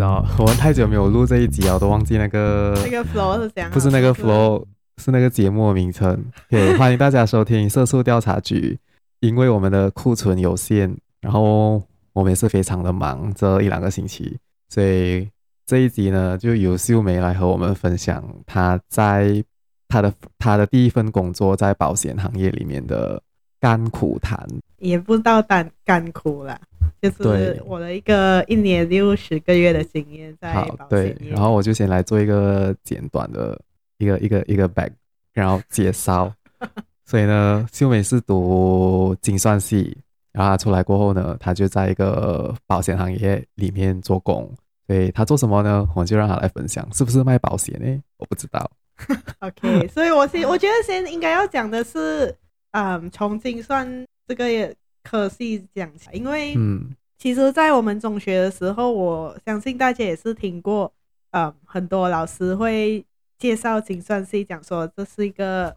知道，我们太久没有录这一集了，我都忘记那个那个 flow 是怎样，不是那个 flow，是那个节目的名称。对，欢迎大家收听《色素调查局》。因为我们的库存有限，然后我们也是非常的忙，这一两个星期，所以这一集呢，就由秀梅来和我们分享她在她的她的第一份工作在保险行业里面的甘苦谈，也不知道甘甘苦了。就是我的一个一年六十个月的经验在保险业。好，对，然后我就先来做一个简短的一个一个一个 back，然后介绍。所以呢，秀美是读精算系，然后她出来过后呢，她就在一个保险行业里面做工。所以她做什么呢？我就让她来分享，是不是卖保险呢？我不知道。OK，所以我先我觉得先应该要讲的是，嗯，从精算这个科系讲起，因为嗯，其实，在我们中学的时候，我相信大家也是听过，嗯，很多老师会介绍精算系，讲说这是一个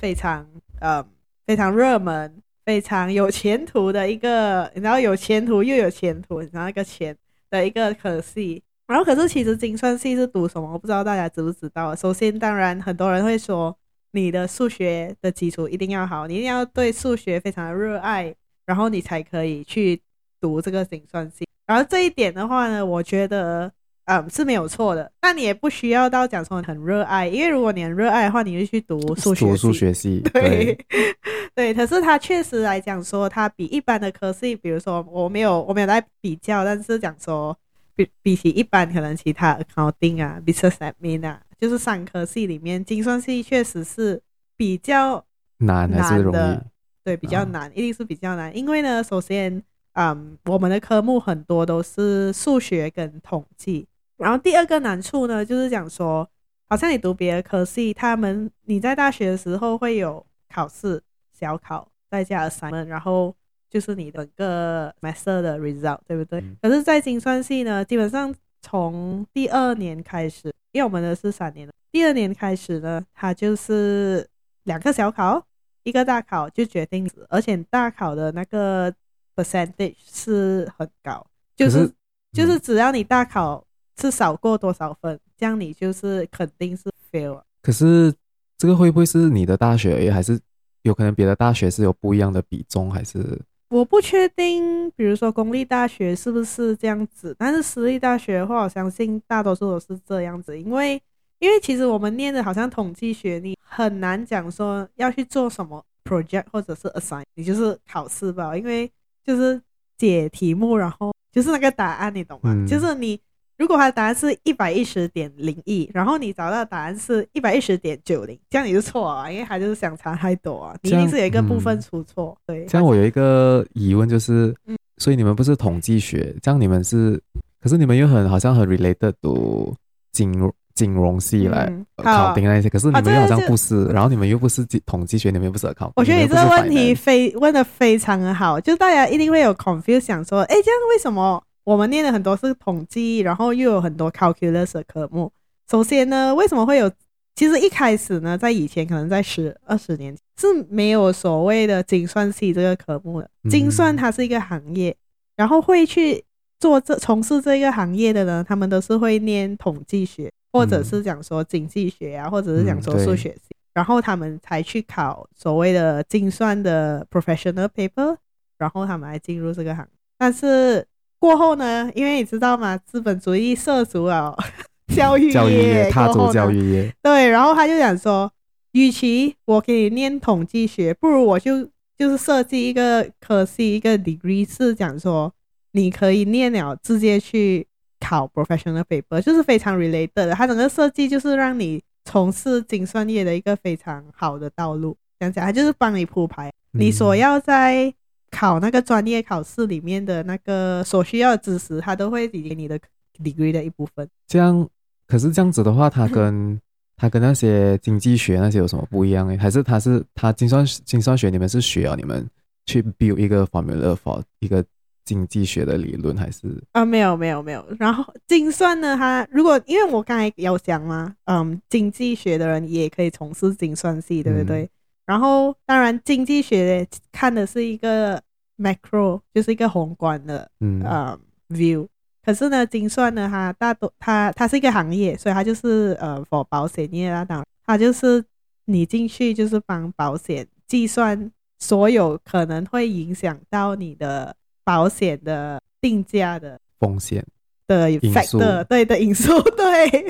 非常，嗯，非常热门、非常有前途的一个，然后有前途又有前途，然后一个钱的一个科系。然后，可是其实精算系是读什么？我不知道大家知不知道。首先，当然很多人会说，你的数学的基础一定要好，你一定要对数学非常的热爱。然后你才可以去读这个精算系，然后这一点的话呢，我觉得嗯是没有错的，但你也不需要到讲说很热爱，因为如果你很热爱的话，你就去读数学系。数学系，对 对，对，可是它确实来讲说，它比一般的科系，比如说我没有我没有在比较，但是讲说比比起一般可能其他 accounting 啊，business admin 啊，就是三科系里面，精算系确实是比较难的。难还是容易？对，比较难，一定是比较难，因为呢，首先，嗯，我们的科目很多都是数学跟统计，然后第二个难处呢，就是讲说，好像你读别的科系，他们你在大学的时候会有考试、小考，再加 assignment，然后就是你的个 semester 的 result，对不对？嗯。可是，在精算系呢，基本上从第二年开始，因为我们的是三年，第二年开始呢，它就是两个小考。一个大考就决定，而且大考的那个 percentage 是很高，就是，是就是只要你大考是少过多少分，这样你就是肯定是 fail。可是这个会不会是你的大学而已，还是有可能别的大学是有不一样的比重？还是我不确定，比如说公立大学是不是这样子，但是私立大学的话，我相信大多数都是这样子，因为。因为其实我们念的好像统计学，你很难讲说要去做什么 project 或者是 assign，你就是考试吧，因为就是解题目，然后就是那个答案，你懂吗？嗯、就是你如果他的答案是一百一十点零一，然后你找到的答案是一百一十点九零，这样你就错了，因为他就是相差太多啊，你一定是有一个部分出错。嗯、对，这样我有一个疑问就是，嗯、所以你们不是统计学，这样你们是，可是你们又很好像很 related to 金融。金融系来考定那些，可是你们又好像不是，然后你们又不是统计学，你们又不是考。我觉得你这个问题非问的非常的好，就大家一定会有 confuse，想说，哎，这样为什么我们念的很多是统计，然后又有很多 calculus 的科目？首先呢，为什么会有？其实一开始呢，在以前可能在十二十年前是没有所谓的精算系这个科目的。精算它是一个行业，然后会去做这从事这个行业的呢，他们都是会念统计学。或者是讲说经济学啊，或者是讲说数学系，然后他们才去考所谓的精算的 professional paper，然后他们来进入这个行。但是过后呢，因为你知道吗？资本主义涉足了 教育业，教育业，踏足教育业。对，然后他就想说，与其我给你念统计学，不如我就就是设计一个科系，一个 degree 是讲说你可以念了直接去。考 professional paper 就是非常 related 的，它整个设计就是让你从事精算业的一个非常好的道路。讲讲，他就是帮你铺排你所要在考那个专业考试里面的那个所需要的知识，它都会给你的 degree 的一部分。这样，可是这样子的话，它跟 它跟那些经济学那些有什么不一样？还是它是它精算精算学你们是学啊？你们去 build 一个 formula for 一个。经济学的理论还是啊，没有没有没有。然后精算呢，它如果因为我刚才有讲嘛，嗯，经济学的人也可以从事精算系，对不对？嗯、然后当然经济学看的是一个 macro，就是一个宏观的嗯，嗯 view。可是呢，精算呢，它大多它它是一个行业，所以它就是呃，for 保险业啊，当然它就是你进去就是帮保险计算所有可能会影响到你的保险的定价的风险的 factor，对的因素，对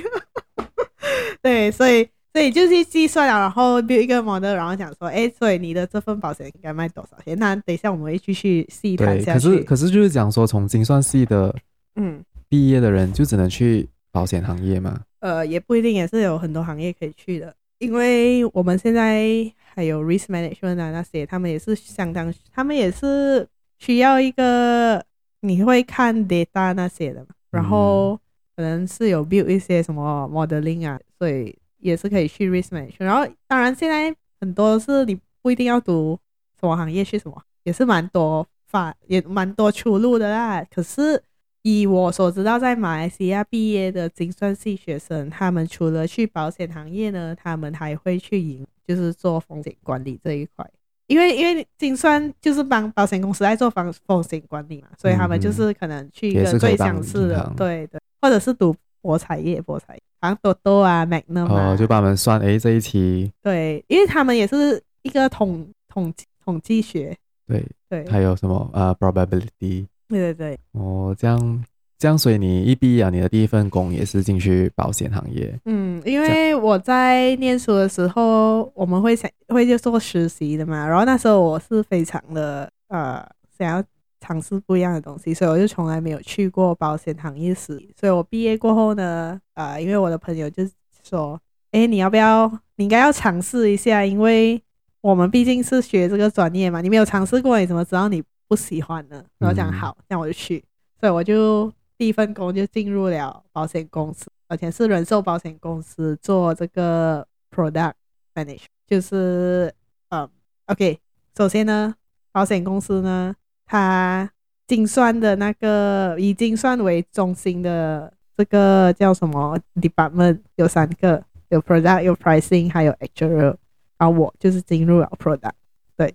对，所以。所以就是计算了，然后 build 一个 model，然后讲说，哎，所以你的这份保险应该卖多少钱？那等一下我们会继续细谈下去。可是可是就是讲说，从精算系的嗯毕业的人就只能去保险行业吗？呃，也不一定，也是有很多行业可以去的。因为我们现在还有 risk management 啊那些，他们也是相当，他们也是需要一个你会看 data 那些的嘛，然后可能是有 build 一些什么 modeling 啊，所以。也是可以去 risk management，然后当然现在很多是你不一定要读什么行业去什么，也是蛮多法也蛮多出路的啦。可是以我所知道，在马来西亚毕业的精算系学生，他们除了去保险行业呢，他们还会去营，就是做风险管理这一块。因为因为精算就是帮保险公司来做风风险管理嘛，所以他们就是可能去一个最相似的，对对，或者是读博彩业，博彩业。像多多啊，Magnum 啊，哦，就帮他们算诶这一期。对，因为他们也是一个统统统计学。对对。还有什么呃 probability？对对对。哦，这样这样，所以你一毕业啊，你的第一份工也是进去保险行业。嗯，因为我在念书的时候，我们会想会就做实习的嘛，然后那时候我是非常的呃想要。尝试不一样的东西，所以我就从来没有去过保险行业实习。所以我毕业过后呢，呃，因为我的朋友就说：“哎，你要不要？你应该要尝试一下，因为我们毕竟是学这个专业嘛，你没有尝试过，你怎么知道你不喜欢呢？”然后讲好，那我就去。所以我就第一份工就进入了保险公司，而且是人寿保险公司做这个 product management，就是嗯，OK。首先呢，保险公司呢。它精算的那个以精算为中心的这个叫什么 department 有三个，有 product 有 pricing 还有 actuarial，然后我就是进入了 product。对，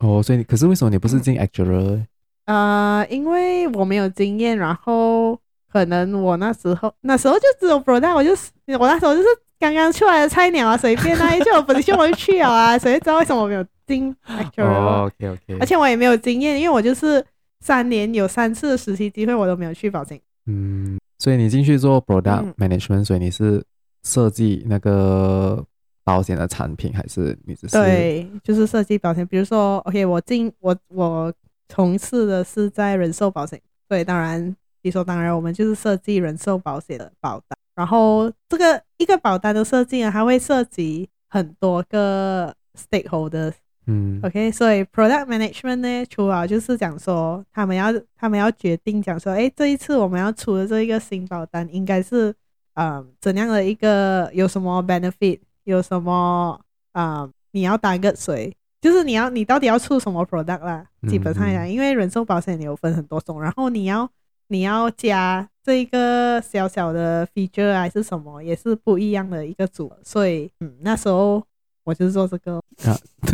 哦，所以你可是为什么你不是进 actuarial？呃，因为我没有经验，然后可能我那时候那时候就只有 product，我就是我那时候就是刚刚出来的菜鸟啊，随便那 一句我本身我就去了啊，谁知道为什么我没有？进 OK OK，而且我也没有经验，因为我就是三年有三次实习机会，我都没有去保险。嗯，所以你进去做 product management，、嗯、所以你是设计那个保险的产品，还是你只是？对，就是设计保险。比如说，OK，我进我我从事的是在人寿保险，对，当然理所当然，我们就是设计人寿保险的保单。然后这个一个保单的设计呢，它会涉及很多个 stakeholders。嗯，OK，所以 product management 呢，除了就是讲说他们要他们要决定讲说，哎，这一次我们要出的这一个新保单应该是，呃，怎样的一个有什么 benefit，有什么啊、呃，你要 target 谁，就是你要你到底要出什么 product 啦？基本上来讲，因为人寿保险有分很多种，然后你要你要加这一个小小的 feature 还是什么，也是不一样的一个组，所以嗯，那时候。我就是做这个啊，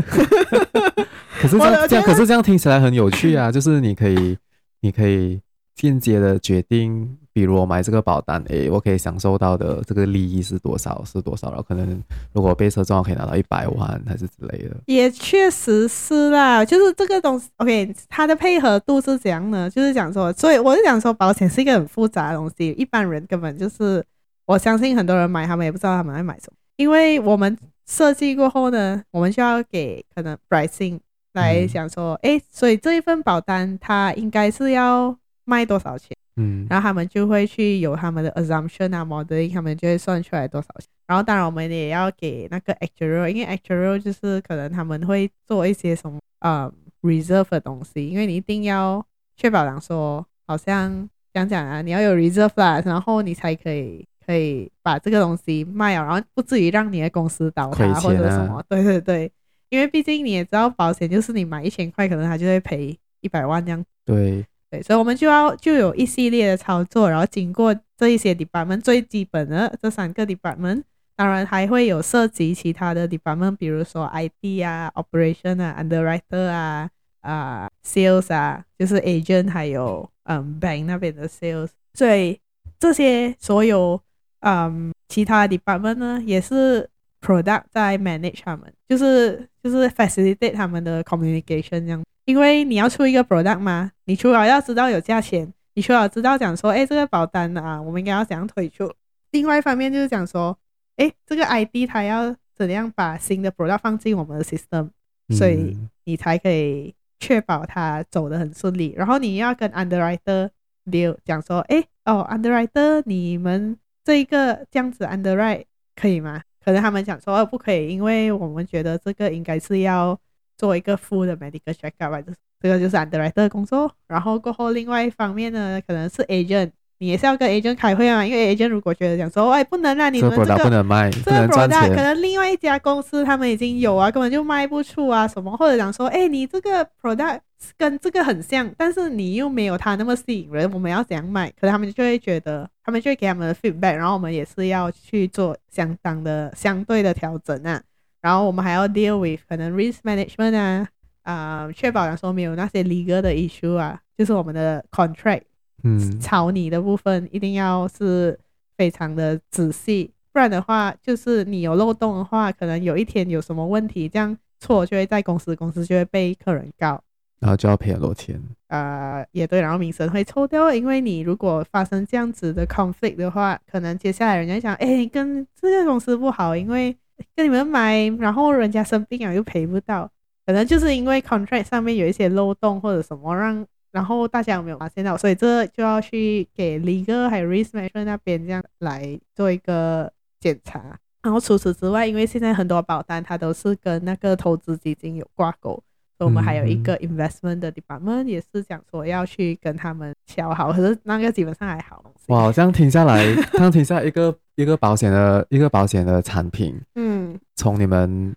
可是这样这样，可是这样听起来很有趣啊！就是你可以，你可以间接的决定，比如我买这个保单，诶，我可以享受到的这个利益是多少，是多少？然后可能如果被车撞，可以拿到一百万，还是之类的。也确实是啦，就是这个东西，OK，它的配合度是怎样呢？就是讲说，所以我是讲说，保险是一个很复杂的东西，一般人根本就是，我相信很多人买，他们也不知道他们在买什么，因为我们。设计过后呢，我们就要给可能 pricing 来想说，哎、嗯，所以这一份保单它应该是要卖多少钱？嗯，然后他们就会去有他们的 assumption 啊，modeling，他们就会算出来多少钱。然后当然我们也要给那个 actuarial，因为 actuarial 就是可能他们会做一些什么呃、嗯、reserve 的东西，因为你一定要确保讲说，好像讲讲啊，你要有 reserve 啦，然后你才可以。可以把这个东西卖了，然后不至于让你的公司倒塌、啊、或者什么。对对对，因为毕竟你也知道，保险就是你买一千块，可能他就会赔一百万这样。对所以我们就要就有一系列的操作，然后经过这一些 department 最基本的这三个 department，当然还会有涉及其他的 department，比如说 IT 啊、operation 啊、underwriter 啊、啊、sales 啊，就是 agent 还有嗯 bank 那边的 sales。所以这些所有嗯其他 department 呢，也是 product 在 manage 他们，就是就是 facilitate 他们的 communication 这样。因为你要出一个 product 嘛，你除了要知道有价钱，你除了知道讲说，哎，这个保单啊，我们应该要怎样推出。另外一方面就是讲说，哎，这个 ID 它要怎样把新的 product 放进我们的 system，所以你才可以确保它走得很顺利。然后你要跟 underwriter deal 讲说，哎，哦，underwriter，你们这一个这样子 underwrite 可以吗？可能他们讲说，哦，不可以，因为我们觉得这个应该是要。做一个 full 的 medical checkup 吧，这个就是 underwriter 的工作。然后过后，另外一方面呢，可能是 agent，你也是要跟 agent 开会啊。因为 agent 如果觉得讲说，哎，不能让你们这个不能卖，这个 product 可能另外一家公司他们已经有啊，根本就卖不出啊什么，或者讲说，哎，你这个 product 跟这个很像，但是你又没有它那么吸引人，我们要怎样卖？可能他们就会觉得，他们就会给他们的 feedback，然后我们也是要去做相当的相对的调整啊。然后我们还要 deal with 可能 risk management 啊，啊、呃，确保来说没有那些 legal 的 issue 啊，就是我们的 contract，嗯，草拟的部分一定要是非常的仔细，不然的话，就是你有漏洞的话，可能有一天有什么问题，这样错就会在公司，公司就会被客人告，然后就要赔很多钱。啊、呃，也对，然后名声会臭掉，因为你如果发生这样子的 conflict 的话，可能接下来人家想，哎，跟这个公司不好，因为。跟你们买，然后人家生病了又赔不到，可能就是因为 contract 上面有一些漏洞或者什么让，然后大家有没有发现到？所以这就要去给 legal 还有 risk manager 那边这样来做一个检查。然后除此之外，因为现在很多保单它都是跟那个投资基金有挂钩。我们还有一个 investment 的 department，也是讲说要去跟他们敲好，可是那个基本上还好。哇，这样停下来，这样停下来一个一个保险的一个保险的产品，嗯，从你们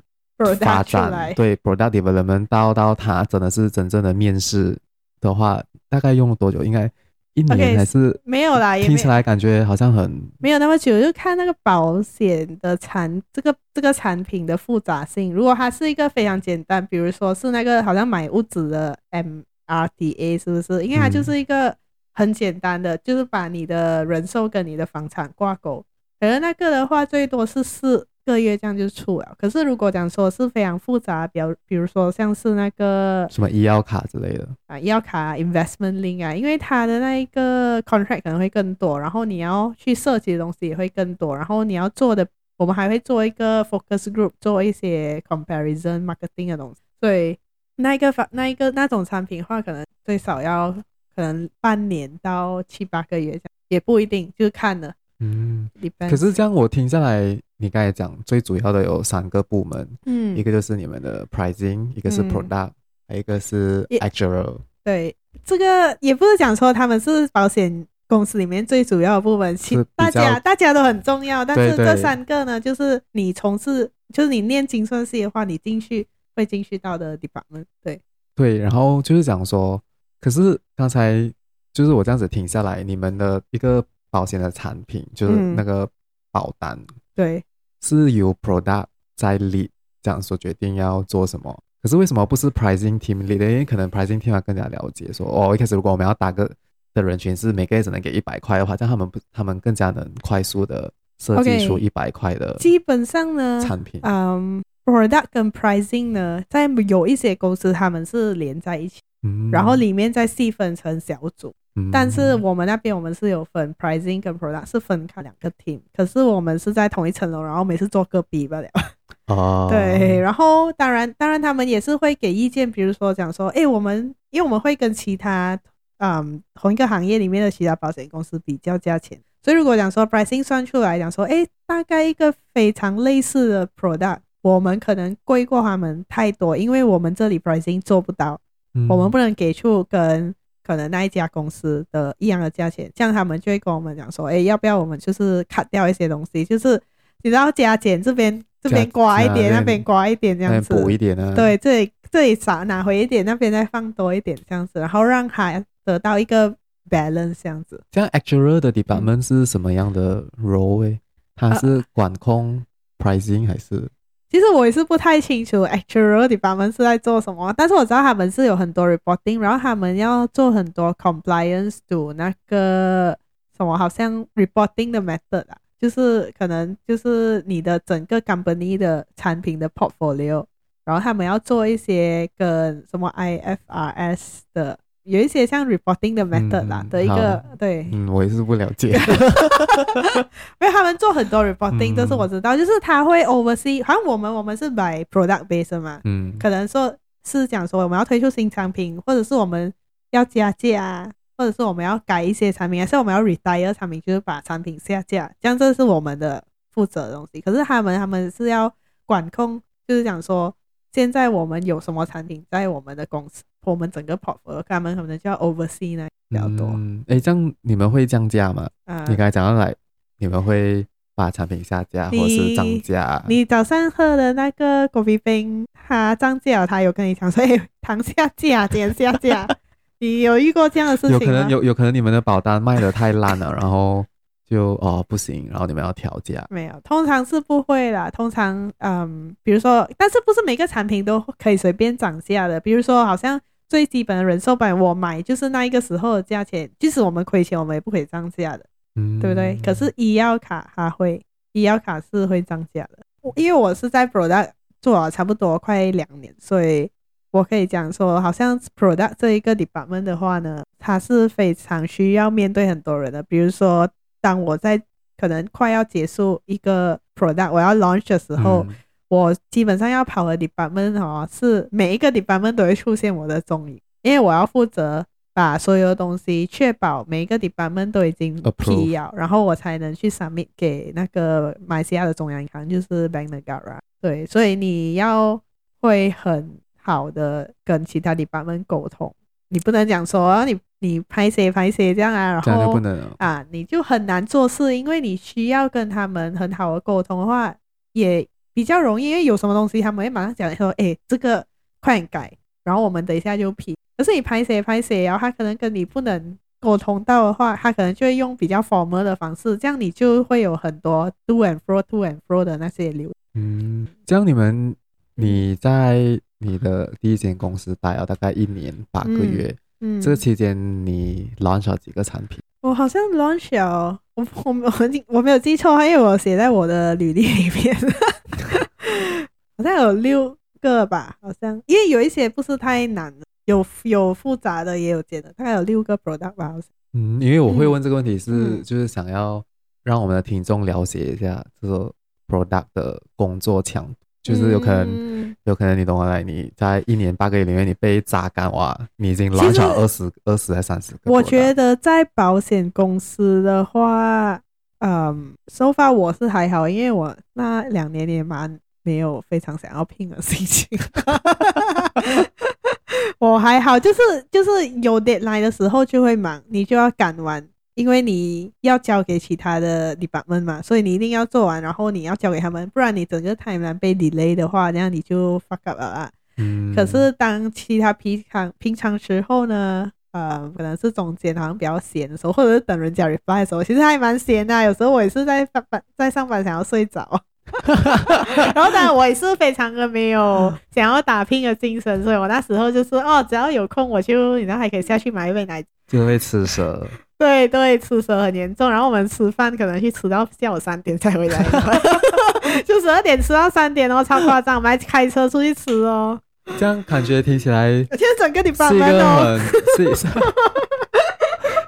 发展对 product development 到到它真的是真正的面试的话，大概用了多久？应该。一年还是没有啦，听起来感觉好像很没有那么久，就看那个保险的产这个这个产品的复杂性。如果它是一个非常简单，比如说是那个好像买屋子的 MRTA，是不是？因为它就是一个很简单的，就是把你的人寿跟你的房产挂钩。而那个的话，最多是四个月这样就出了，可是如果讲说是非常复杂，比如比如说像是那个什么医药卡之类的啊，医药卡 investment link 啊，因为它的那一个 contract 可能会更多，然后你要去设计的东西也会更多，然后你要做的，我们还会做一个 focus group，做一些 comparison marketing 的东西，所以那一个方那一个那种产品的话，可能最少要可能半年到七八个月这样，也不一定，就是看了。嗯，可是这样我听下来，你刚才讲最主要的有三个部门，嗯，一个就是你们的 pricing，一个是 product，、嗯、还有一个是 actual。对，这个也不是讲说他们是保险公司里面最主要的部门，其大家大家都很重要，但是这三个呢，对对就是你从事，就是你念精算师的话，你进去会进去到的 department。对对，然后就是讲说，可是刚才就是我这样子停下来，你们的一个。保险的产品就是那个保单，嗯、对，是由 product 在 lead 这样说决定要做什么。可是为什么不是 pricing team lead？因为可能 pricing team 要更加了解说，哦，一开始如果我们要打个的人群是每个月只能给一百块的话，这样他们不，他们更加能快速的设计出一百块的。基本上呢，产品，嗯，product 跟 pricing 呢，在有一些公司他们是连在一起，嗯，然后里面再细分成小组。但是我们那边我们是有分 pricing 跟 product 是分开两个 team，可是我们是在同一层楼，然后每次坐隔壁罢了。哦，对，然后当然当然他们也是会给意见，比如说讲说，哎，我们因为我们会跟其他嗯同一个行业里面的其他保险公司比较价钱，所以如果讲说 pricing 算出来讲说，哎，大概一个非常类似的 product，我们可能贵过他们太多，因为我们这里 pricing 做不到，我们不能给出跟。可能那一家公司的一样的价钱，这样他们就会跟我们讲说，哎，要不要我们就是 cut 掉一些东西，就是你知道加减这边这边刮一点，那边刮一点这样子，补一点啊。对，这里这里少拿回一点，那边再放多一点这样子，然后让他得到一个 balance 这样子。这样 actual 的 department 是什么样的 role？它是管控 pricing 还是？其实我也是不太清楚，actual department 是在做什么，但是我知道他们是有很多 reporting，然后他们要做很多 compliance to 那个什么好像 reporting 的 method 啊，就是可能就是你的整个 company 的产品的 portfolio，然后他们要做一些跟什么 IFRS 的。有一些像 reporting 的 method 啦、嗯、的一个对，嗯，我也是不了解，因为他们做很多 reporting 都是我知道，嗯、就是他会 oversee，好像我们我们是 by product base 嘛，嗯，可能说是讲说我们要推出新产品，或者是我们要加价，或者是我们要改一些产品，还是我们要 retire 产品，就是把产品下架，这样这是我们的负责的东西。可是他们他们是要管控，就是讲说现在我们有什么产品在我们的公司。我们整个 portfolio，他们可能叫 oversee 呢比较多。嗯，哎，这样你们会降价吗？啊，你刚才讲到来，你们会把产品下架或是涨价？你早上喝的那个咖啡冰，它涨价，他有跟你讲所以，糖下架，减下架。你有遇过这样的事情吗？有可能有，有可能你们的保单卖的太烂了，然后就哦不行，然后你们要调价。没有，通常是不会啦。通常，嗯，比如说，但是不是每个产品都可以随便涨价的？比如说，好像。最基本的人寿版，我买就是那一个时候的价钱，即使我们亏钱，我们也不可以涨价的，嗯，对不对？可是医药卡它会，医药卡是会涨价的。因为我是在 product 做了差不多快两年，所以我可以讲说，好像 product 这一个 department 的话呢，它是非常需要面对很多人的。比如说，当我在可能快要结束一个 product，我要 launch 的时候。嗯我基本上要跑的 department 哦，是每一个 department 都会出现我的踪影，因为我要负责把所有的东西确保每一个 department 都已经批了，然后我才能去 submit 给那个马来西亚的中央银行，就是 Bank Negara。对，所以你要会很好的跟其他 department 沟通，你不能讲说你你拍谁拍谁这样啊，然后不能啊，你就很难做事，因为你需要跟他们很好的沟通的话，也。比较容易，因为有什么东西他们会马上讲说，哎，这个快点改，然后我们等一下就批。可是你拍谁拍谁，然后他可能跟你不能沟通到的话，他可能就会用比较 formal 的方式，这样你就会有很多 to and fro to and fro 的那些流。嗯，这样你们你在你的第一间公司待了大概一年八个月，嗯，嗯这个期间你 launch 了几个产品？我好像 launch 了，我我我我没有记错，因为我写在我的履历里面。好像有六个吧，好像因为有一些不是太难的，有有复杂的，也有简单，大概有六个 product 吧。好像嗯，因为我会问这个问题是，嗯、就是想要让我们的听众了解一下这个 product 的工作强度，就是有可能，嗯、有可能你懂我来，你在一年八个月里面你被榨干哇，你已经 launch 了二十二十还三十个。我觉得在保险公司的话，嗯，so far 我是还好，因为我那两年也蛮。没有非常想要拼的心情，我还好，就是就是有 deadline 的时候就会忙，你就要赶完，因为你要交给其他的 department 嘛，所以你一定要做完，然后你要交给他们，不然你整个 timeline 被 delay 的话，那样你就 fuck up 了啊。嗯。可是当其他平常平常时候呢，呃，可能是中间好像比较闲的时候，或者是等人家 reply 的时候，其实还蛮闲的，有时候我也是在上班，在上班想要睡着。然后当然我也是非常的没有想要打拼的精神，所以我那时候就是哦，只要有空我就，然后还可以下去买一杯奶，就会吃蛇。对对，吃蛇很严重。然后我们吃饭可能去吃到下午三点才回来，就十二点吃到三点哦，超夸张。我们还开车出去吃哦，这样感觉听起来，其实整个礼拜都是，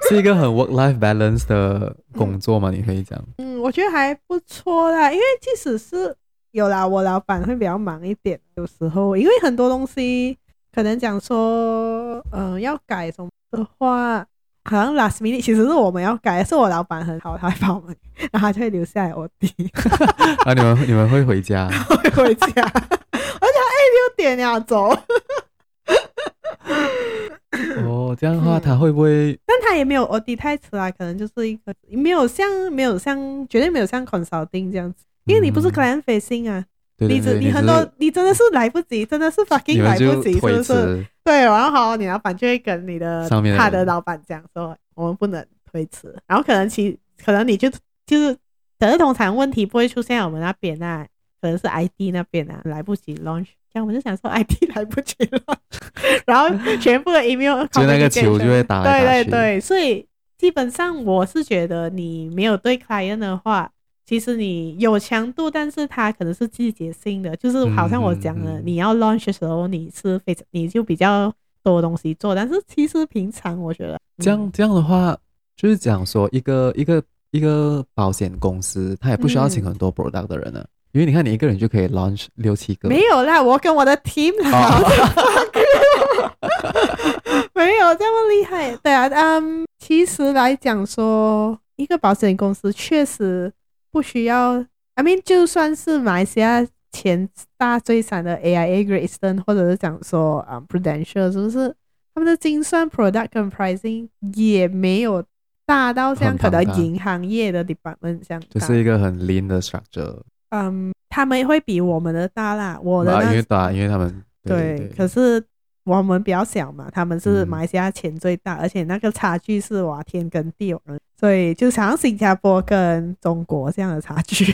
是，一个很 work life balance 的工作嘛？你可以讲。嗯我觉得还不错啦，因为即使是有啦，我老板会比较忙一点，有时候因为很多东西可能讲说，嗯、呃，要改什么的话，好像 last minute 其实是我们要改，是我老板很好，他会帮我们，然后他就会留下来我弟。啊，你们你们会回家？会回家，我想哎，六点要走。哦，这样的话他会不会？他也没有 audit 太迟啊，可能就是一个没有像没有像绝对没有像 consulting 这样子，因为你不是 client facing 啊，嗯、你只你很多你，你真的是来不及，真的是 fucking 来不及，是不是？对，然后好，你老板就会跟你的他的老板讲说，我们不能推迟，然后可能其可能你就就是，可是通常问题不会出现在我们那边啊，可能是 ID 那边啊，来不及 launch。这样我就想说 ID 来不及了，然后全部的 email 就那个球就会打来打去。对对对，所以基本上我是觉得你没有对 client 的话，其实你有强度，但是它可能是季节性的，就是好像我讲的，你要 launch 的时候你是非常你就比较多东西做，但是其实平常我觉得这样这样的话，就是讲说一个一个一个保险公司，它也不需要请很多 product 的人呢。嗯因为你看，你一个人就可以 launch 六七个。没有啦，我跟我的 team 老 没有这么厉害。对啊，嗯，其实来讲说，一个保险公司确实不需要。I mean，就算是马来西亚前大最惨的 AIA Great Eastern，或者是讲说啊、um, Prudential，是不是他们的精算 product 跟 pricing 也没有大到像可能银行业的 department 这样，就是一个很 lean 的 structure。嗯，他们会比我们的大啦，我的因为大，因为他们对，可是我们比较小嘛，他们是马来西亚钱最大，嗯、而且那个差距是哇天跟地，所以就像新加坡跟中国这样的差距，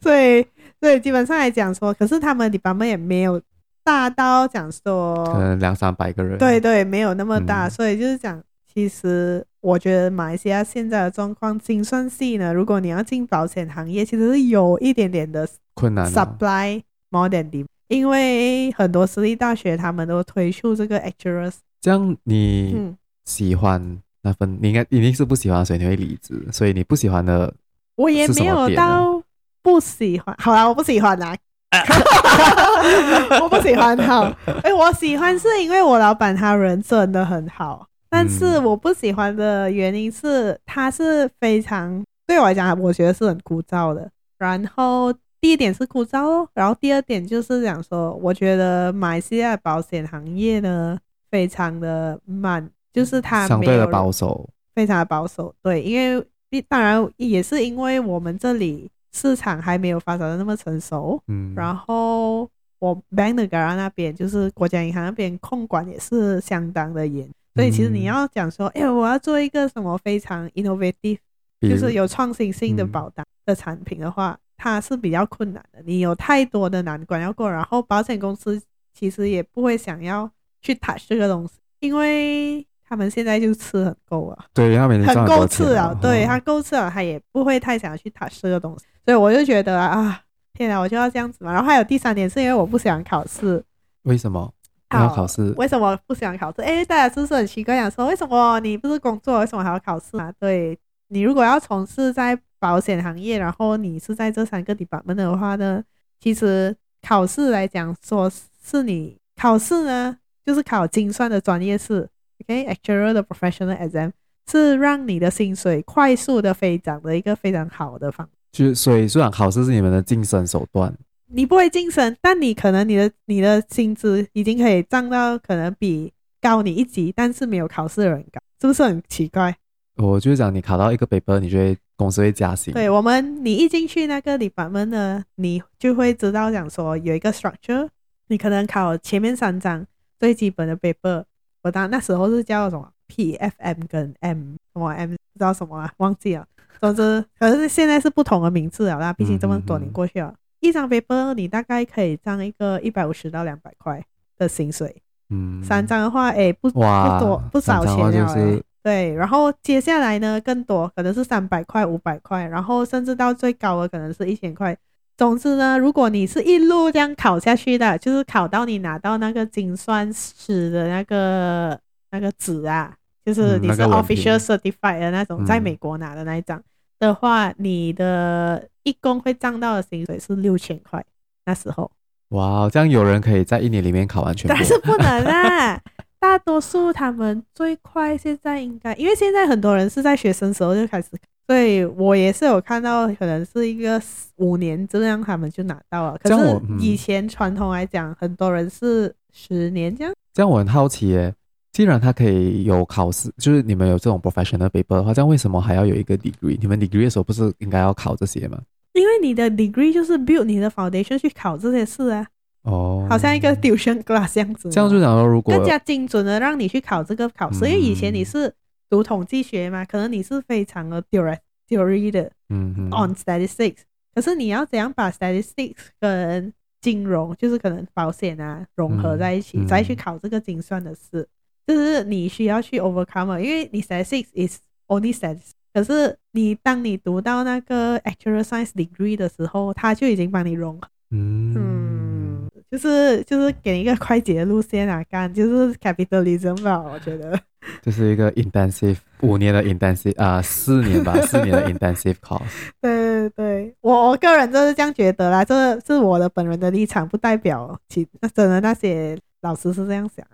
所以所以基本上来讲说，可是他们的 department 也没有大到讲说可能两三百个人，对对，没有那么大，嗯、所以就是讲其实。我觉得马来西亚现在的状况，精算系呢，如果你要进保险行业，其实是有一点点的困难。Supply more than demand，因为很多私立大学他们都推出这个 actuaries。这样你喜欢那份？嗯、你应该一定是不喜欢，所以你会离职。所以你不喜欢的，我也没有到不喜欢。好啦，我不喜欢啦。我不喜欢。哈，哎，我喜欢是因为我老板他人真的很好。但是我不喜欢的原因是，它是非常对我来讲，我觉得是很枯燥的。然后第一点是枯燥，然后第二点就是讲说，我觉得马来西亚保险行业呢非常的慢，就是它相对的保守，非常的保守。对，因为当然也是因为我们这里市场还没有发展的那么成熟。嗯，然后我 Bank Negara 那边就是国家银行那边控管也是相当的严。所以其实你要讲说，哎、欸，我要做一个什么非常 innovative，就是有创新性的保单的产品的话，它是比较困难的。你有太多的难关要过，然后保险公司其实也不会想要去 touch 这个东西，因为他们现在就吃很够了，对，他们很够吃了，对，他够吃了，他也不会太想要去 touch 这个东西。所以我就觉得啊，天哪，我就要这样子嘛。然后还有第三点是因为我不喜欢考试，为什么？要考试？为什么不想考试？哎，大家是不是很奇怪，想说为什么你不是工作，为什么还要考试啊？对，你如果要从事在保险行业，然后你是在这三个 department 的话呢，其实考试来讲，说是你考试呢，就是考精算的专业试，OK，actuarial 的 professional exam 是让你的薪水快速的飞涨的一个非常好的方。就所以，虽然考试是你们的晋升手段。你不会晋升，但你可能你的你的薪资已经可以涨到可能比高你一级，但是没有考试的人高，是不是很奇怪？我就是讲，你考到一个 paper，你就会公司会加薪？对，我们，你一进去那个 department 呢，你就会知道讲说有一个 structure，你可能考前面三张最基本的 paper，我当那时候是叫什么 P F M 跟 M 什么 M 不知道什么啊，忘记了。总之，可是现在是不同的名字了，那毕竟这么多年过去了。嗯嗯一张 paper 你大概可以赚一个一百五十到两百块的薪水，嗯，三张的话，哎、欸，不不多不少钱了，就是，对。然后接下来呢，更多可能是三百块、五百块，然后甚至到最高的可能是一千块。总之呢，如果你是一路这样考下去的，就是考到你拿到那个精算师的那个那个纸啊，就是你是 official certified 的那种，在美国拿的那一张。嗯的话，你的一共会涨到的薪水是六千块。那时候，哇，这样有人可以在一年里面考完全部？但是不能啊！大多数他们最快现在应该，因为现在很多人是在学生时候就开始，所以我也是有看到，可能是一个五年这样他们就拿到了。可是以前传统来讲，很多人是十年这样。这样我很好奇耶。既然他可以有考试，就是你们有这种 professional paper 的话，这样为什么还要有一个 degree？你们 degree 的时候不是应该要考这些吗？因为你的 degree 就是 build 你的 foundation 去考这些事啊。哦，好像一个 tuition class 这样子。这样就讲说，如果更加精准的让你去考这个考试，嗯、因为以前你是读统计学嘛，可能你是非常的 theory 的，，on statistics。可是你要怎样把 statistics 跟金融，就是可能保险啊融合在一起，再去考这个精算的事。就是你需要去 overcome，因为你 statistics is only statistics，可是你当你读到那个 actual science degree 的时候，他就已经帮你融合。嗯，嗯，就是就是给你一个快捷的路线啊，干就是 capitalism 吧，我觉得。这是一个 intensive 五年的 intensive 啊、呃，四年吧，四年的 intensive course。对对对，我我个人就是这样觉得啦，这是我的本人的立场，不代表其真的那些老师是这样想。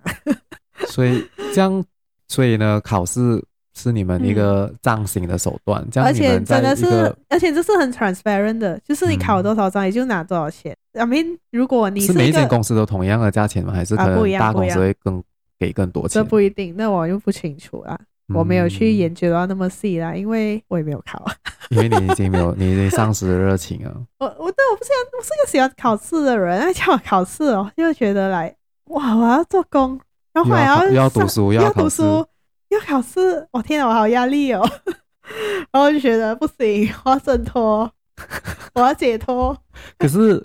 所以这样，所以呢，考试是你们一个账型的手段，嗯、这样而且真的是，而且这是很 transparent 的，就是你考多少张，也就拿多少钱。I mean，如果你是，是每一间公司都同样的价钱吗？还是可能大公司会更？给更多钱，这不一定，那我又不清楚啦，嗯、我没有去研究到那么细啦，因为我也没有考，因为你已经没有，你已经丧失了热情啊。我我对我不是我是个喜欢考试的人，叫我考试哦，就觉得来哇，我要做工，然后还要要，要读书，要读书，要考试，我天啊，我好压力哦，然后就觉得不行，我要挣脱，我要解脱，可是。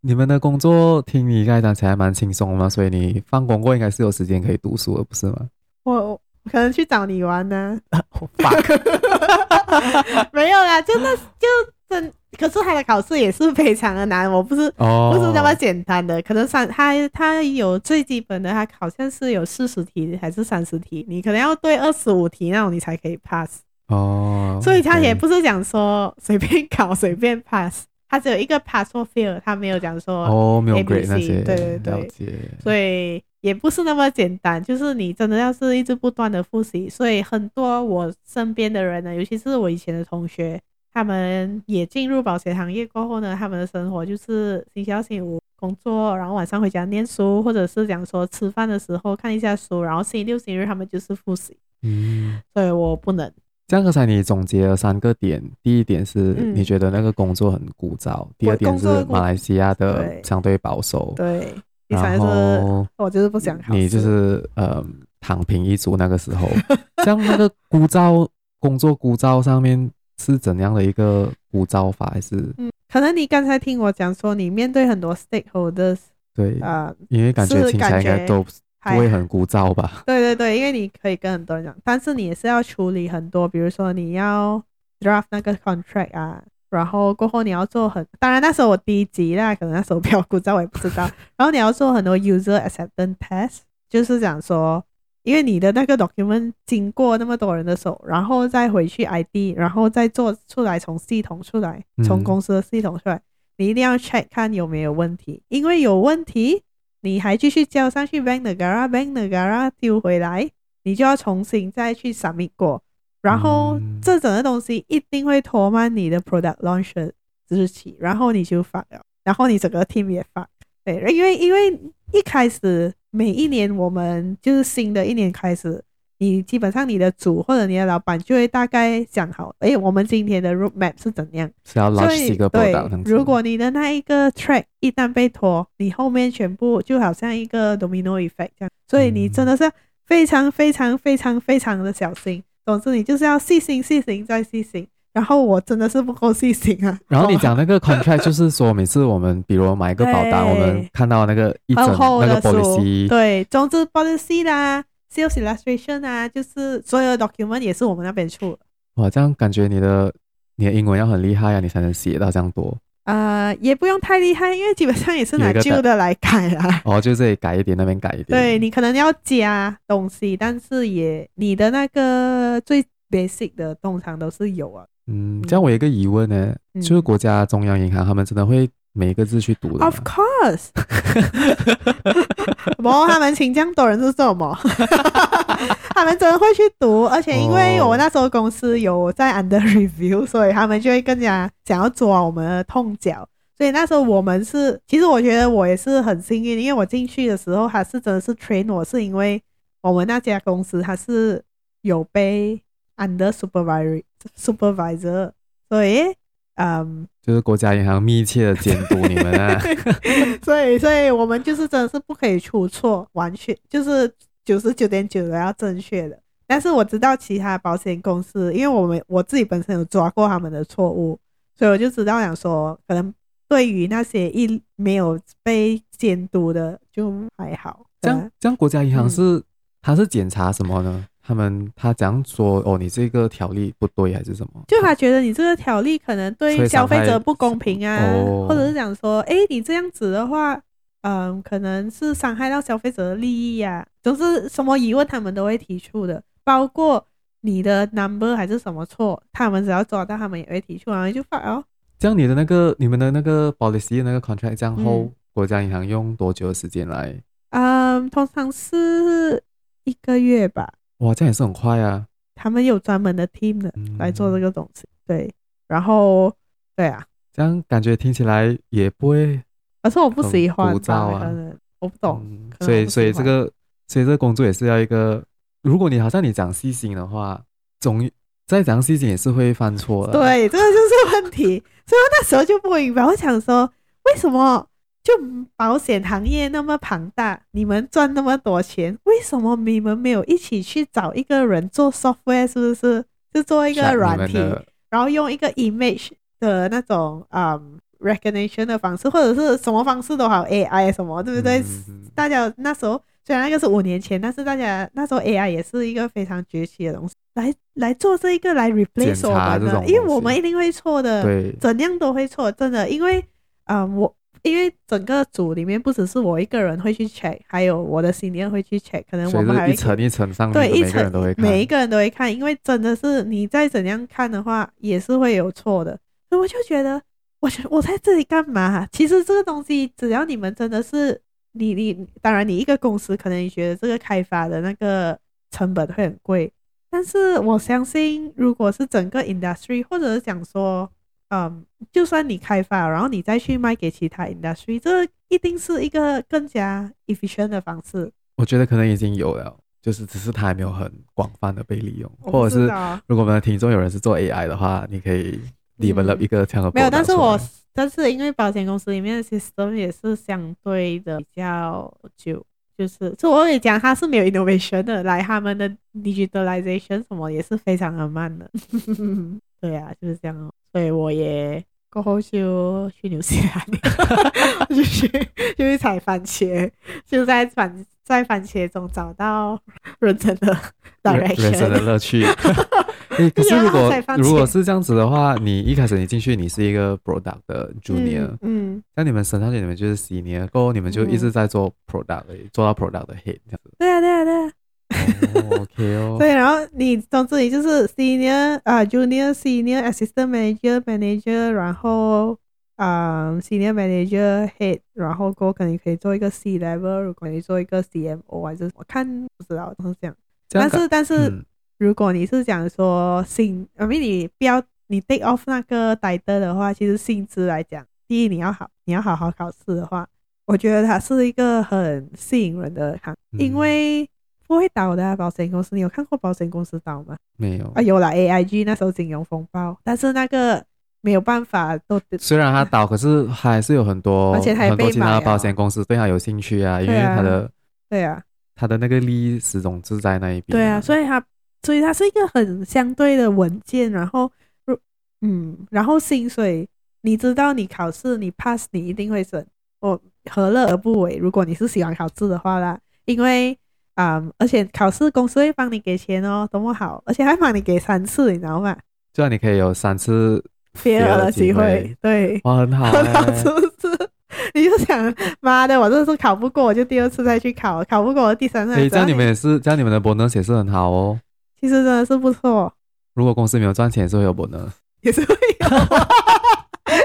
你们的工作听你刚才讲起来蛮轻松嘛，所以你放工过应该是有时间可以读书的，不是吗？我，可能去找你玩呢。没有啦，真的就真。可是他的考试也是非常的难，我不是、哦、不是那么简单的。可能三他他有最基本的，他好像是有四十题还是三十题，你可能要对二十五题那种你才可以 pass。哦，所以他也不是讲说随便考随便 pass。他只有一个 pass or fail，他没有讲说哦，没有 grade 那些，对对对，所以也不是那么简单。就是你真的要是一直不断的复习，所以很多我身边的人呢，尤其是我以前的同学，他们也进入保险行业过后呢，他们的生活就是星期二、星期五工作，然后晚上回家念书，或者是讲说吃饭的时候看一下书，然后星期六、星期日他们就是复习。嗯，所以我不能。这样刚才你总结了三个点，第一点是你觉得那个工作很枯燥，嗯、第二点是马来西亚的相对保守，对，然后我就是不想考，你就是呃躺平一族那个时候，像那个枯燥工作枯燥上面是怎样的一个鼓噪法，还是嗯，可能你刚才听我讲说你面对很多 stakeholders，对啊、呃，因为感觉听起来应该都。不会很枯燥吧？对对对，因为你可以跟很多人讲，但是你也是要处理很多，比如说你要 draft 那个 contract 啊，然后过后你要做很，当然那时候我第一集啦可能那时候比较 枯燥，我也不知道。然后你要做很多 user acceptance test，就是讲说，因为你的那个 document 经过那么多人的手，然后再回去 ID，然后再做出来，从系统出来，从公司的系统出来，嗯、你一定要 check 看有没有问题，因为有问题。你还继续交上去，Bank Negara，Bank Negara 丢回来，你就要重新再去 submit 过，然后这整个东西一定会拖慢你的 product launch 的日期，然后你就发了，然后你整个 team 也发，对，因为因为一开始每一年我们就是新的一年开始。你基本上你的组或者你的老板就会大概想好，哎，我们今天的 roadmap 是怎样？是要 launch 一个 product。如果你的那一个 track 一旦被拖，你后面全部就好像一个 domino effect 这样。所以你真的是非常非常非常非常的小心。总之，你就是要细心、细心再细心。然后我真的是不够细心啊。然后你讲那个 contract 就是说，每次我们比如买一个保单，我们看到那个一整那个 policy，对，总之 policy 啦。Sales illustration 啊，就是所有 document 也是我们那边出的。哇，这样感觉你的你的英文要很厉害啊，你才能写到这样多。呃，也不用太厉害，因为基本上也是拿旧的来改啦。哦，就这里改一点，那边改一点。对，你可能要加东西，但是也你的那个最 basic 的通常都是有啊。嗯，这样我有一个疑问呢，嗯、就是国家中央银行他们真的会每一个字去读的？Of course。不，他们请这样多人是什么？他们真的会去读，而且因为我那时候公司有在 under review，所以他们就会更加想要抓我们的痛脚。所以那时候我们是，其实我觉得我也是很幸运，因为我进去的时候，他是真的是 train 我，是因为我们那家公司它是有被 under supervisor supervisor，所以。嗯，um, 就是国家银行密切的监督你们啊，所以，所以我们就是真的是不可以出错，完全就是九十九点九的要正确的。但是我知道其他保险公司，因为我们我自己本身有抓过他们的错误，所以我就知道想说，可能对于那些一没有被监督的就还好。这样，这样国家银行是。嗯他是检查什么呢？他们他讲说哦，你这个条例不对还是什么？就他觉得你这个条例可能对消费者不公平啊，或者是讲说，哎，你这样子的话，嗯，可能是伤害到消费者的利益呀、啊。就是什么疑问他们都会提出的，包括你的 number 还是什么错，他们只要抓到，他们也会提出，然后就发哦。这样你的那个你们的那个 policy 那个 contract 这样后，嗯、国家银行用多久的时间来？嗯，通常是一个月吧。哇，这样也是很快啊。他们有专门的 team 的来做这个东西，嗯、对。然后，对啊，这样感觉听起来也不会，可是我不喜欢枯燥啊，我不懂。嗯、所以，所以这个，所以这个工作也是要一个，如果你好像你讲细心的话，总再讲细心也是会犯错的。对，这个就是问题。所以我那时候就不明白，我想说，为什么？就保险行业那么庞大，你们赚那么多钱，为什么你们没有一起去找一个人做 software？是不是？就做一个软体，然后用一个 image 的那种嗯 recognition 的方式，或者是什么方式都好，AI 什么，对不对？嗯、大家那时候虽然那个是五年前，但是大家那时候 AI 也是一个非常崛起的东西，来来做这一个来 replace 我们的，因为我们一定会错的，对，怎样都会错，真的，因为啊我。因为整个组里面不只是我一个人会去 check，还有我的 senior 会去 check，可能我们还有一层一层上，对，一层每一个人都会看，因为真的是你再怎样看的话，也是会有错的。所以我就觉得，我我在这里干嘛？其实这个东西，只要你们真的是你你，当然你一个公司可能你觉得这个开发的那个成本会很贵，但是我相信，如果是整个 industry，或者是讲说。嗯，就算你开发，然后你再去卖给其他 industry，这一定是一个更加 efficient 的方式。我觉得可能已经有了，就是只是它还没有很广泛的被利用，或者是如果我们的听众有人是做 AI 的话，你可以 develop 一个这样的、嗯。没有，但是我但是因为保险公司里面的 system 也是相对的比较久，就是就我跟你讲，它是没有 innovation 的，来他们的 digitalization 什么也是非常的慢的。对啊，就是这样哦。所以我也过后就去纽西兰，就去就去采番茄，就在番在番茄中找到人生的 direction，人生的乐趣。欸、可是如果如果是这样子的话，你一开始你进去，你是一个 product 的 junior，嗯，那、嗯、你们升上去，你们就是 senior，过后你们就一直在做 product，、嗯、做到 product 的 head 这样子。对啊，对啊，对啊。哦、OK 哦，对，然后你总之你就是 senior 啊、uh,，junior senior assistant manager manager，然后啊、um, senior manager head，然后过后可能可以做一个 C level，如果你做一个 CMO 还是我看不知道都是这样。但是但是、嗯、如果你是讲说薪，因为你不要你 take off 那个 title 的话，其实薪资来讲，第一你要好，你要好好考试的话，我觉得它是一个很吸引人的行，嗯、因为。不会倒的、啊、保险公司，你有看过保险公司倒吗？没有啊，有了 AIG 那时候金融风暴，但是那个没有办法都。虽然它倒，可是还是有很多，而且还有很多其他保险公司对它有兴趣啊，因为它的对啊，它的那个利益始终是在那一边。对啊，所以它所以它是一个很相对的稳健，然后嗯，然后薪水，你知道你考试你 pass 你一定会升，我何乐而不为？如果你是喜欢考试的话啦，因为。啊、um，而且考试公司会帮你给钱哦，多么好，而且还帮你给三次，你知道吗？这样你可以有三次 fail 的机会，对，哇，很好，很好，是不是？你就想，妈的，我这次考不过，我就第二次再去考，考不过我第三次。哎，这样你们也是，这样你们的 bonus 也是很好哦。其实真的是不错。如果公司没有赚钱，也是会有 bonus，也是会有，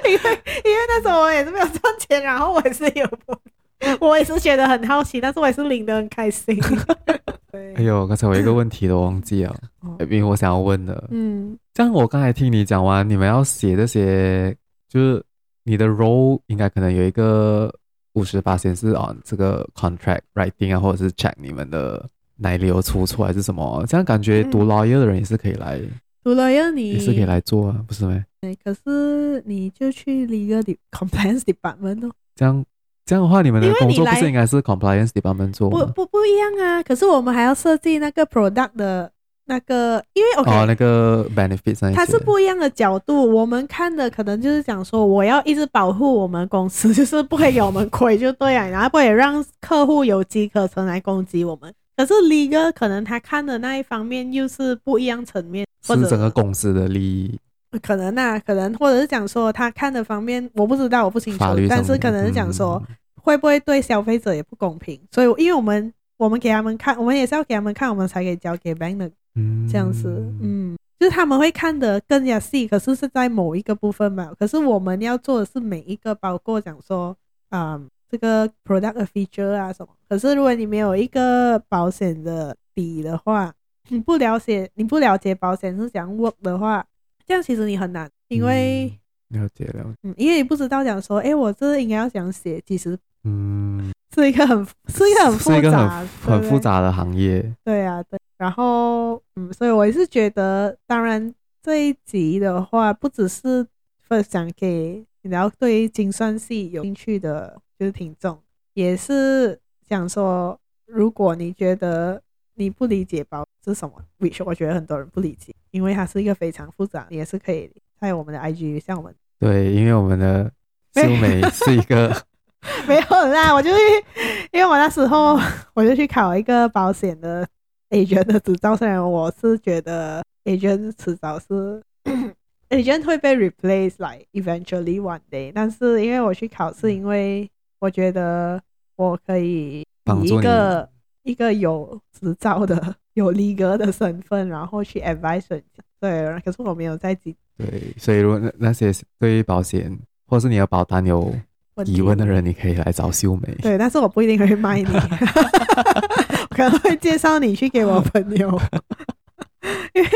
因为因为那时候我也是没有赚钱，然后我也是有 bonus。我也是觉得很好奇，但是我也是领得很开心。对，哎呦，刚才我一个问题都忘记了，因为我想要问的。嗯，这样我刚才听你讲完，你们要写这些，就是你的 role 应该可能有一个五十八先是 on 这个 contract writing 啊，或者是 check 你们的哪里有出错还是什么？这样感觉读 lawyer 的人也是可以来，读 lawyer 你也是可以来做啊，不是吗？对，可是你就去 legal compliance department 哦，这样。这样的话，你们的工作不是应该是 compliance department 做吗？不不不一样啊！可是我们还要设计那个 product 的那个，因为 OK，哦，那个 benefits 它是不一样的角度。我们看的可能就是讲说，我要一直保护我们公司，就是不会给我们亏，就对了，然后不会让客户有机可乘来攻击我们。可是 legal 可能他看的那一方面又是不一样层面，或者是整个公司的利益。可能啊，可能或者是讲说他看的方面我不知道，我不清楚，但是可能是讲说会不会对消费者也不公平，嗯、所以因为我们我们给他们看，我们也是要给他们看，我们才可以交给 bank 的，嗯，这样子，嗯，就是他们会看得更加细，可是是在某一个部分嘛，可是我们要做的是每一个，包括讲说啊、嗯、这个 product feature 啊什么，可是如果你没有一个保险的底的话，你不了解你不了解保险是怎样 work 的话。这样其实你很难，因为、嗯、了解了解，嗯，因为你不知道讲说，哎，我这应该要讲写，其实嗯，是一个很是一个很复杂很复杂的行业，对啊，对，然后嗯，所以我也是觉得，当然这一集的话，不只是分享给然后对于精算系有兴趣的，就是听众，也是想说，如果你觉得你不理解保是什么，which 我觉得很多人不理解。因为它是一个非常复杂，也是可以在我们的 IG 像我们对，因为我们的秀美是一个没有啦，我就是因为我那时候我就去考一个保险的 agent 的执照，虽然我是觉得 agent 迟早是 agent 会被 replace like eventually one day，但是因为我去考试，因为我觉得我可以以一个一个有执照的。有力哥的身份，然后去 advise 对，可是我没有在几。对，所以如果那那些对于保险或是你的保单有疑问的人，你可以来找秀美。对，但是我不一定会卖你，我可能会介绍你去给我朋友，因为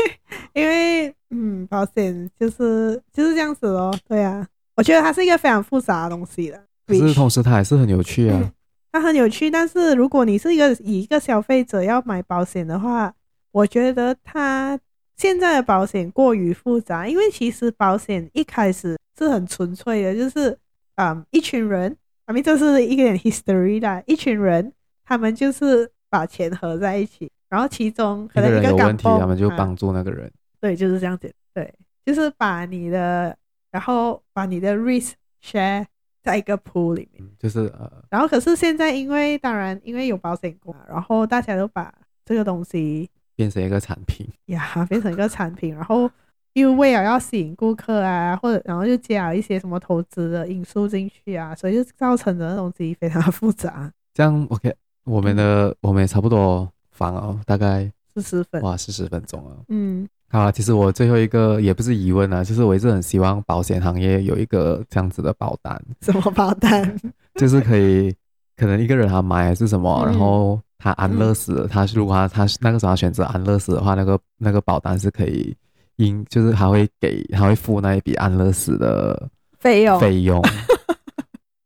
因为嗯，保险就是就是这样子咯。对啊，我觉得它是一个非常复杂的东西的，可是同时它还是很有趣啊。嗯它很有趣，但是如果你是一个以一个消费者要买保险的话，我觉得它现在的保险过于复杂，因为其实保险一开始是很纯粹的，就是嗯，一群人，啊，这是一个点 history 啦，一群人，他们就是把钱合在一起，然后其中可能一个，问题，他们就帮助那个人，啊，对，就是这样子，对，就是把你的，然后把你的 risk share。在一个铺里面，就是呃，然后可是现在，因为当然因为有保险公司，然后大家都把这个东西变成一个产品。呀，变成一个产品，然后又为了要吸引顾客啊，或者然后又加了一些什么投资的因素进去啊，所以就造成的东西非常的复杂。这样 OK，我们的、嗯、我们也差不多放了大概四十分，哇，四十分钟啊，嗯。好啊，其实我最后一个也不是疑问啊，就是我一直很希望保险行业有一个这样子的保单。什么保单？就是可以，可能一个人他买还是什么，嗯、然后他安乐死了，嗯、他如果他他那个时候他选择安乐死的话，那个那个保单是可以，因就是他会给他会付那一笔安乐死的费用费用。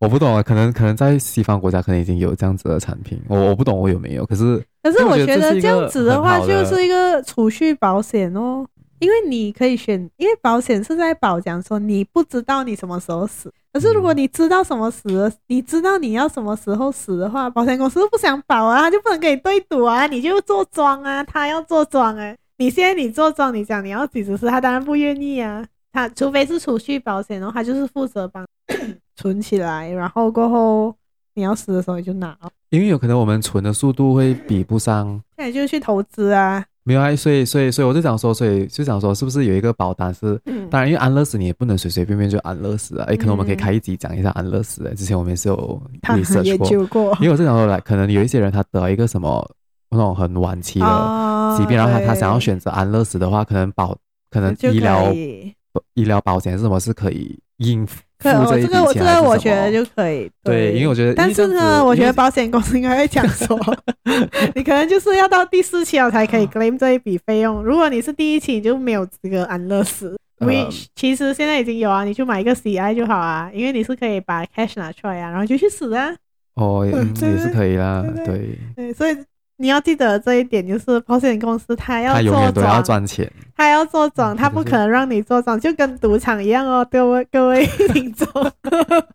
我不懂啊，可能可能在西方国家可能已经有这样子的产品，我我不懂我有没有，可是。可是我觉得这样子的话，就是一个储蓄保险哦，因为你可以选，因为保险是在保讲说你不知道你什么时候死，可是如果你知道什么死了，你知道你要什么时候死的话，保险公司不想保啊，他就不能跟你对赌啊，你就做庄啊，他要做庄哎，你现在你做庄，你讲你要几十次，他当然不愿意啊，他除非是储蓄保险的话，他就是负责帮 存起来，然后过后。你要死的时候你就拿，因为有可能我们存的速度会比不上，那你就去投资啊。没有啊，所以所以所以我就想说，所以就想说，是不是有一个保单是？嗯、当然，因为安乐死你也不能随随便便就安乐死啊。哎、嗯，可能我们可以开一集讲一下安乐死。之前我们是有 research 过，因为我就想说，来可能有一些人他得一个什么那种很晚期的疾病，哦、然后他他想要选择安乐死的话，可能保可能医疗医疗保险是什么是可以应付。可这个我这个我觉得就可以，对，对，因为我觉得，但是呢，我觉得保险公司应该会讲说，你可能就是要到第四期了才可以 claim 这一笔费用。如果你是第一期，你就没有资格安乐死。which 其实现在已经有啊，你去买一个 CI 就好啊，因为你是可以把 cash 拿出来啊，然后就去死啊。哦，也，是可以啦，对对，对，所以。你要记得这一点，就是保险公司他要做庄，他永远都要赚钱，他要做庄，他不可能让你做庄，就跟赌场一样哦，各 位各位听众，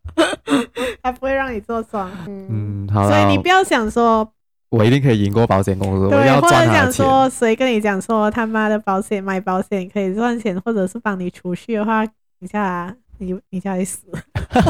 他不会让你做庄。嗯，好，所以你不要想说，我一定可以赢过保险公司，对，我要或者讲说，谁跟你讲说他妈的保险买保险可以赚钱，或者是帮你储蓄的话，你下来，你你下去死，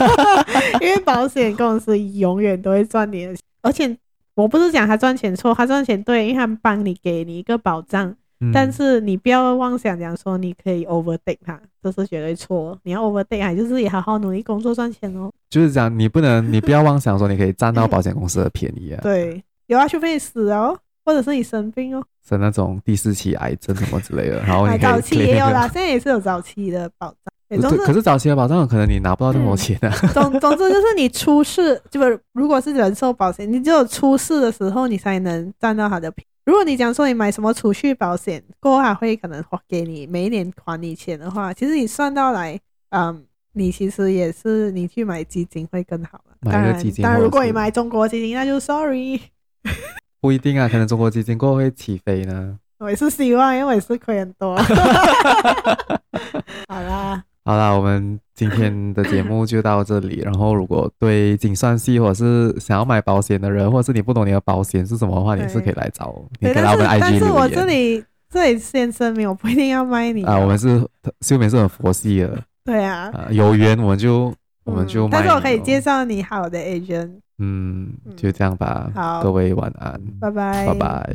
因为保险公司永远都会赚你的，而且。我不是讲他赚钱错，他赚钱对，因为他帮你给你一个保障。嗯、但是你不要妄想讲说你可以 overtake 他，这是绝对错。你要 overtake 还就是也好好努力工作赚钱哦。就是讲你不能，你不要妄想说你可以占到保险公司的便宜啊。对，有啊，除非你死哦，或者是你生病哦，生那种第四期癌症什么之类的。然后你早期也有啦，现在也是有早期的保障。可是早期的保障可能你拿不到这么多钱啊。嗯、总 总之就是你出事，就是如果是人寿保险，你只有出事的时候你才能占到他的便宜。如果你讲说你买什么储蓄保险，过后还会可能还给你每一年还你钱的话，其实你算到来，嗯，你其实也是你去买基金会更好。买个基金，当然，当然如果你买中国基金，那就 sorry。不一定啊，可能中国基金过后会起飞呢。我也是希望，因为我也是亏很多。好啦。好啦，我们今天的节目就到这里。然后，如果对精算系或者是想要买保险的人，或者是你不懂你的保险是什么的话，你是可以来找我。你可以来我们 IG。但是我这里这里先声明，我不一定要卖你啊。我们是秀美是很佛系的。对啊，啊有缘我们就我们就卖。但是我可以介绍你好的 agent。嗯，就这样吧。好，各位晚安，拜拜，拜拜。